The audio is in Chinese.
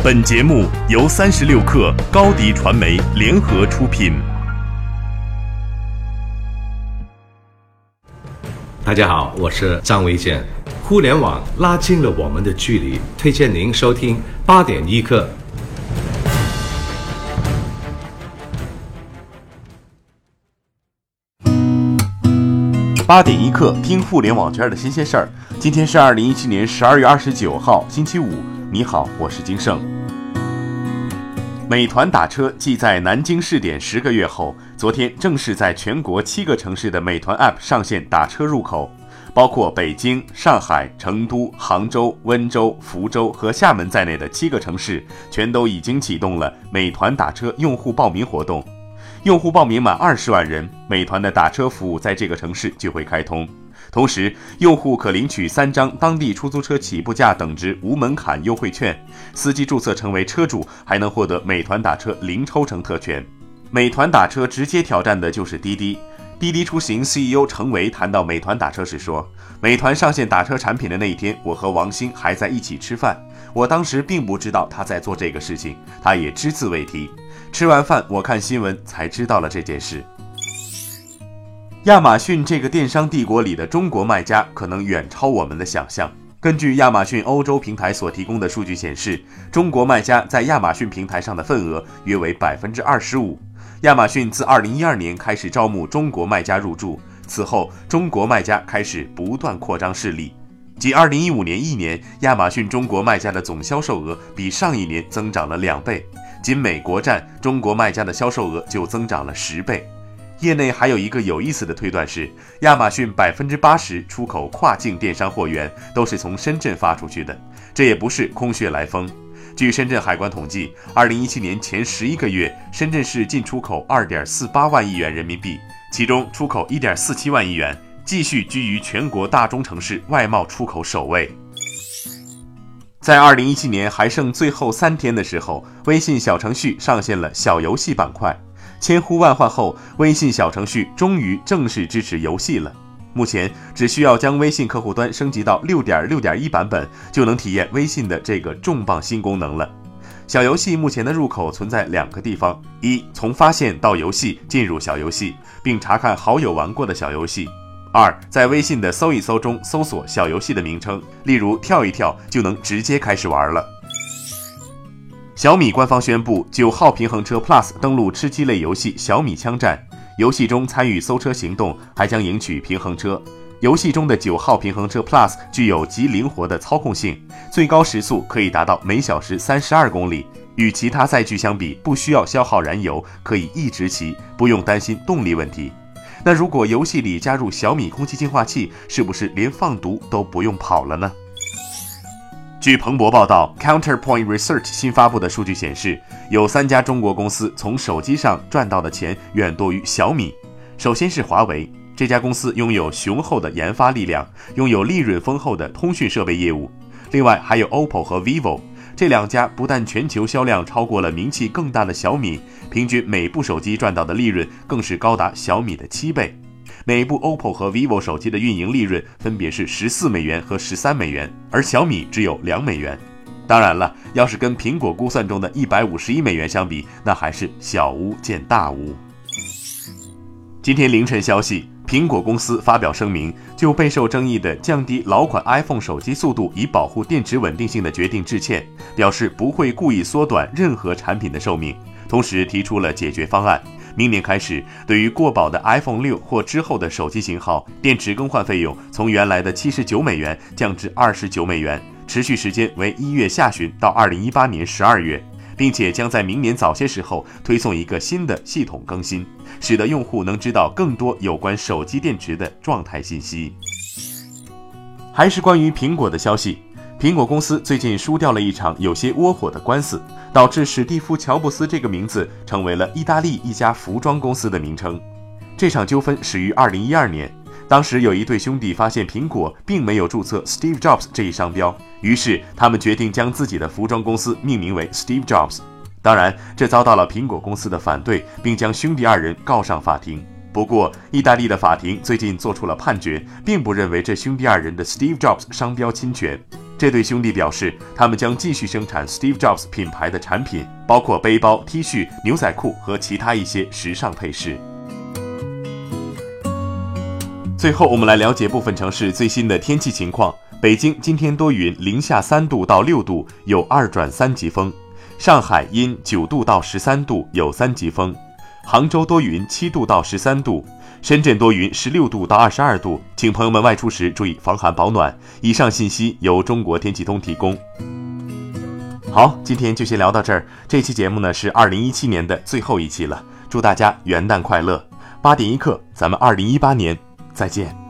本节目由三十六克高低传媒联合出品。大家好，我是张卫健。互联网拉近了我们的距离，推荐您收听八点一刻。八点一刻，听互联网圈的新鲜事儿。今天是二零一七年十二月二十九号，星期五。你好，我是金盛。美团打车继在南京试点十个月后，昨天正式在全国七个城市的美团 App 上线打车入口，包括北京、上海、成都、杭州、温州、福州和厦门在内的七个城市，全都已经启动了美团打车用户报名活动。用户报名满二十万人，美团的打车服务在这个城市就会开通。同时，用户可领取三张当地出租车起步价等值无门槛优惠券，司机注册成为车主还能获得美团打车零抽成特权。美团打车直接挑战的就是滴滴。滴滴出行 CEO 程维谈到美团打车时说：“美团上线打车产品的那一天，我和王兴还在一起吃饭，我当时并不知道他在做这个事情，他也只字未提。吃完饭，我看新闻才知道了这件事。”亚马逊这个电商帝国里的中国卖家可能远超我们的想象。根据亚马逊欧洲平台所提供的数据显示，中国卖家在亚马逊平台上的份额约为百分之二十五。亚马逊自二零一二年开始招募中国卖家入驻，此后中国卖家开始不断扩张势力。即二零一五年一年，亚马逊中国卖家的总销售额比上一年增长了两倍，仅美国站中国卖家的销售额就增长了十倍。业内还有一个有意思的推断是，亚马逊百分之八十出口跨境电商货源都是从深圳发出去的，这也不是空穴来风。据深圳海关统计，二零一七年前十一个月，深圳市进出口二点四八万亿元人民币，其中出口一点四七万亿元，继续居于全国大中城市外贸出口首位。在二零一七年还剩最后三天的时候，微信小程序上线了小游戏板块。千呼万唤后，微信小程序终于正式支持游戏了。目前只需要将微信客户端升级到六点六点一版本，就能体验微信的这个重磅新功能了。小游戏目前的入口存在两个地方：一，从发现到游戏进入小游戏，并查看好友玩过的小游戏；二，在微信的搜一搜中搜索小游戏的名称，例如跳一跳，就能直接开始玩了。小米官方宣布，九号平衡车 Plus 登陆吃鸡类游戏《小米枪战》，游戏中参与搜车行动，还将赢取平衡车。游戏中的九号平衡车 Plus 具有极灵活的操控性，最高时速可以达到每小时三十二公里，与其他载具相比，不需要消耗燃油，可以一直骑，不用担心动力问题。那如果游戏里加入小米空气净化器，是不是连放毒都不用跑了呢？据彭博报道，Counterpoint Research 新发布的数据显示，有三家中国公司从手机上赚到的钱远多于小米。首先是华为，这家公司拥有雄厚的研发力量，拥有利润丰厚的通讯设备业务。另外还有 OPPO 和 vivo 这两家，不但全球销量超过了名气更大的小米，平均每部手机赚到的利润更是高达小米的七倍。每部 OPPO 和 vivo 手机的运营利润分别是十四美元和十三美元，而小米只有两美元。当然了，要是跟苹果估算中的一百五十一美元相比，那还是小巫见大巫。今天凌晨消息，苹果公司发表声明，就备受争议的降低老款 iPhone 手机速度以保护电池稳定性的决定致歉，表示不会故意缩短任何产品的寿命，同时提出了解决方案。明年开始，对于过保的 iPhone 六或之后的手机型号，电池更换费用从原来的七十九美元降至二十九美元，持续时间为一月下旬到二零一八年十二月，并且将在明年早些时候推送一个新的系统更新，使得用户能知道更多有关手机电池的状态信息。还是关于苹果的消息。苹果公司最近输掉了一场有些窝火的官司，导致史蒂夫·乔布斯这个名字成为了意大利一家服装公司的名称。这场纠纷始于2012年，当时有一对兄弟发现苹果并没有注册 Steve Jobs 这一商标，于是他们决定将自己的服装公司命名为 Steve Jobs。当然，这遭到了苹果公司的反对，并将兄弟二人告上法庭。不过，意大利的法庭最近做出了判决，并不认为这兄弟二人的 Steve Jobs 商标侵权。这对兄弟表示，他们将继续生产 Steve Jobs 品牌的产品，包括背包、T 恤、牛仔裤和其他一些时尚配饰。最后，我们来了解部分城市最新的天气情况。北京今天多云，零下三度到六度，有二转三级风；上海阴，九度到十三度，有三级风；杭州多云，七度到十三度；深圳多云，十六度到二十二度。请朋友们外出时注意防寒保暖。以上信息由中国天气通提供。好，今天就先聊到这儿。这期节目呢是二零一七年的最后一期了，祝大家元旦快乐！八点一刻，咱们二零一八年。再见。